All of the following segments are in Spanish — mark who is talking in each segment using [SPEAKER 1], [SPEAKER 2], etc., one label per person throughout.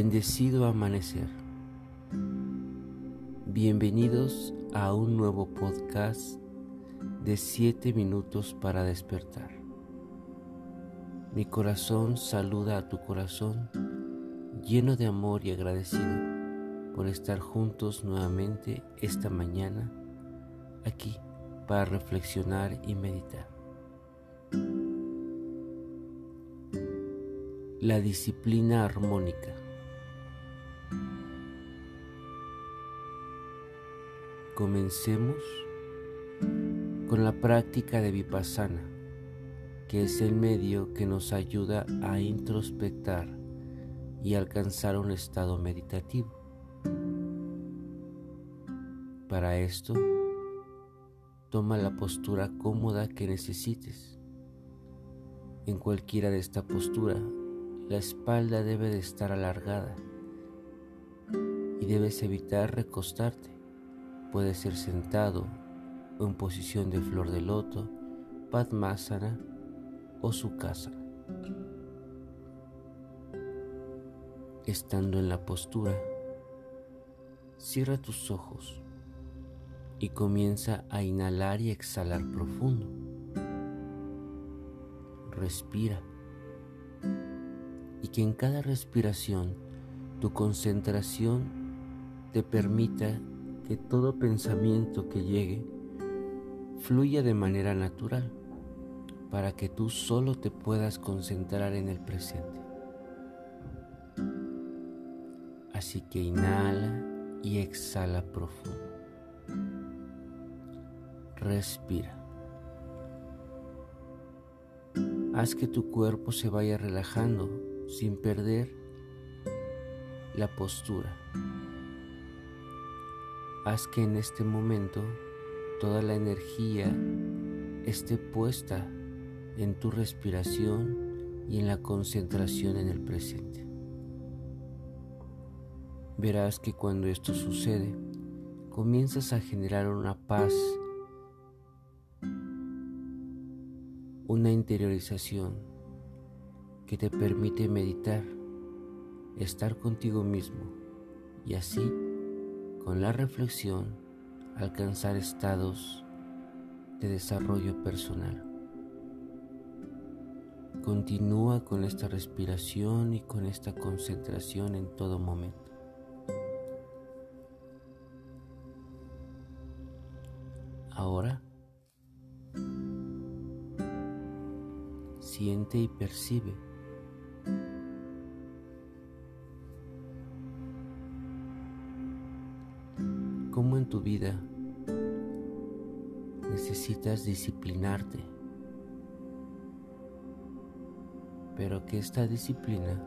[SPEAKER 1] Bendecido amanecer. Bienvenidos a un nuevo podcast de 7 minutos para despertar. Mi corazón saluda a tu corazón lleno de amor y agradecido por estar juntos nuevamente esta mañana aquí para reflexionar y meditar. La disciplina armónica. Comencemos con la práctica de vipassana, que es el medio que nos ayuda a introspectar y alcanzar un estado meditativo. Para esto, toma la postura cómoda que necesites. En cualquiera de esta postura, la espalda debe de estar alargada debes evitar recostarte. Puede ser sentado en posición de flor de loto, padmasana o casa. Estando en la postura, cierra tus ojos y comienza a inhalar y exhalar profundo. Respira y que en cada respiración tu concentración te permita que todo pensamiento que llegue fluya de manera natural para que tú solo te puedas concentrar en el presente. Así que inhala y exhala profundo. Respira. Haz que tu cuerpo se vaya relajando sin perder la postura. Haz que en este momento toda la energía esté puesta en tu respiración y en la concentración en el presente. Verás que cuando esto sucede, comienzas a generar una paz, una interiorización que te permite meditar, estar contigo mismo y así con la reflexión alcanzar estados de desarrollo personal. Continúa con esta respiración y con esta concentración en todo momento. Ahora, siente y percibe cómo en tu vida necesitas disciplinarte, pero que esta disciplina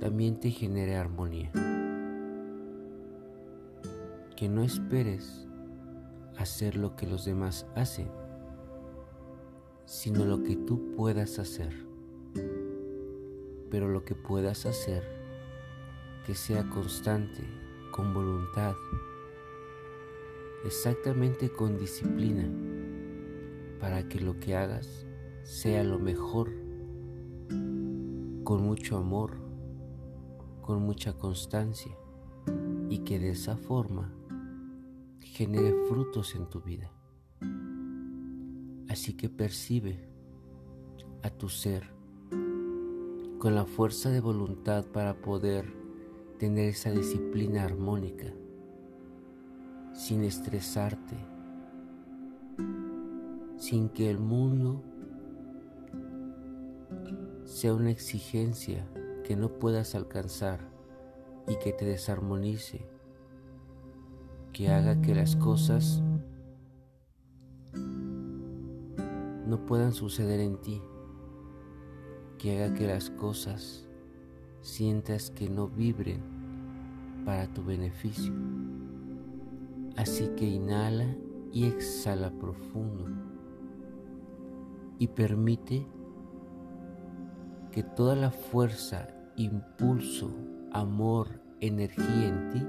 [SPEAKER 1] también te genere armonía. Que no esperes hacer lo que los demás hacen, sino lo que tú puedas hacer. Pero lo que puedas hacer, que sea constante, con voluntad, exactamente con disciplina, para que lo que hagas sea lo mejor, con mucho amor, con mucha constancia y que de esa forma genere frutos en tu vida. Así que percibe a tu ser con la fuerza de voluntad para poder tener esa disciplina armónica sin estresarte, sin que el mundo sea una exigencia que no puedas alcanzar y que te desarmonice, que haga que las cosas no puedan suceder en ti, que haga que las cosas sientas que no vibren para tu beneficio. Así que inhala y exhala profundo y permite que toda la fuerza, impulso, amor, energía en ti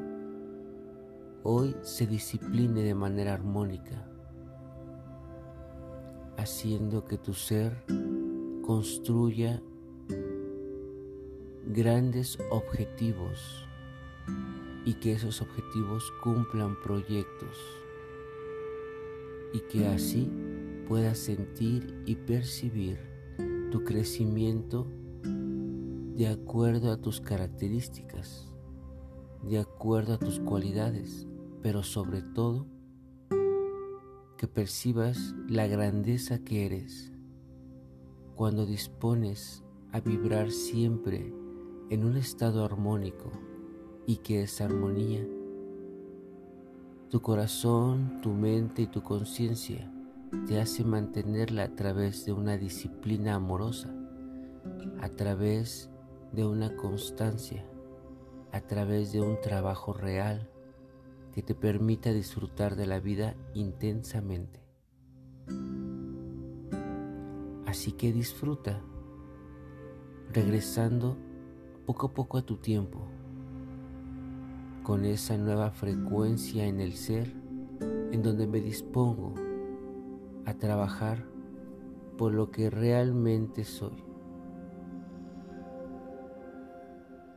[SPEAKER 1] hoy se discipline de manera armónica, haciendo que tu ser construya grandes objetivos y que esos objetivos cumplan proyectos y que así puedas sentir y percibir tu crecimiento de acuerdo a tus características, de acuerdo a tus cualidades, pero sobre todo que percibas la grandeza que eres cuando dispones a vibrar siempre en un estado armónico y que esa armonía, tu corazón, tu mente y tu conciencia te hace mantenerla a través de una disciplina amorosa, a través de una constancia, a través de un trabajo real que te permita disfrutar de la vida intensamente. Así que disfruta, regresando poco a poco a tu tiempo, con esa nueva frecuencia en el ser en donde me dispongo a trabajar por lo que realmente soy,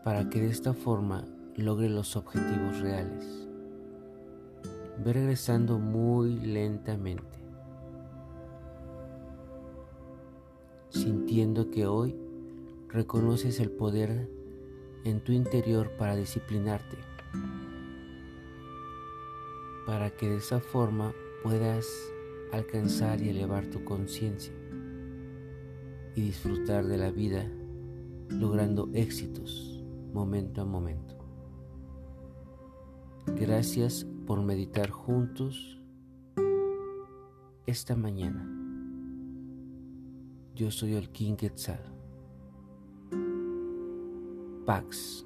[SPEAKER 1] para que de esta forma logre los objetivos reales. Ve regresando muy lentamente, sintiendo que hoy reconoces el poder en tu interior para disciplinarte, para que de esa forma puedas alcanzar y elevar tu conciencia y disfrutar de la vida logrando éxitos momento a momento. Gracias por meditar juntos esta mañana. Yo soy el King Quetzal. bags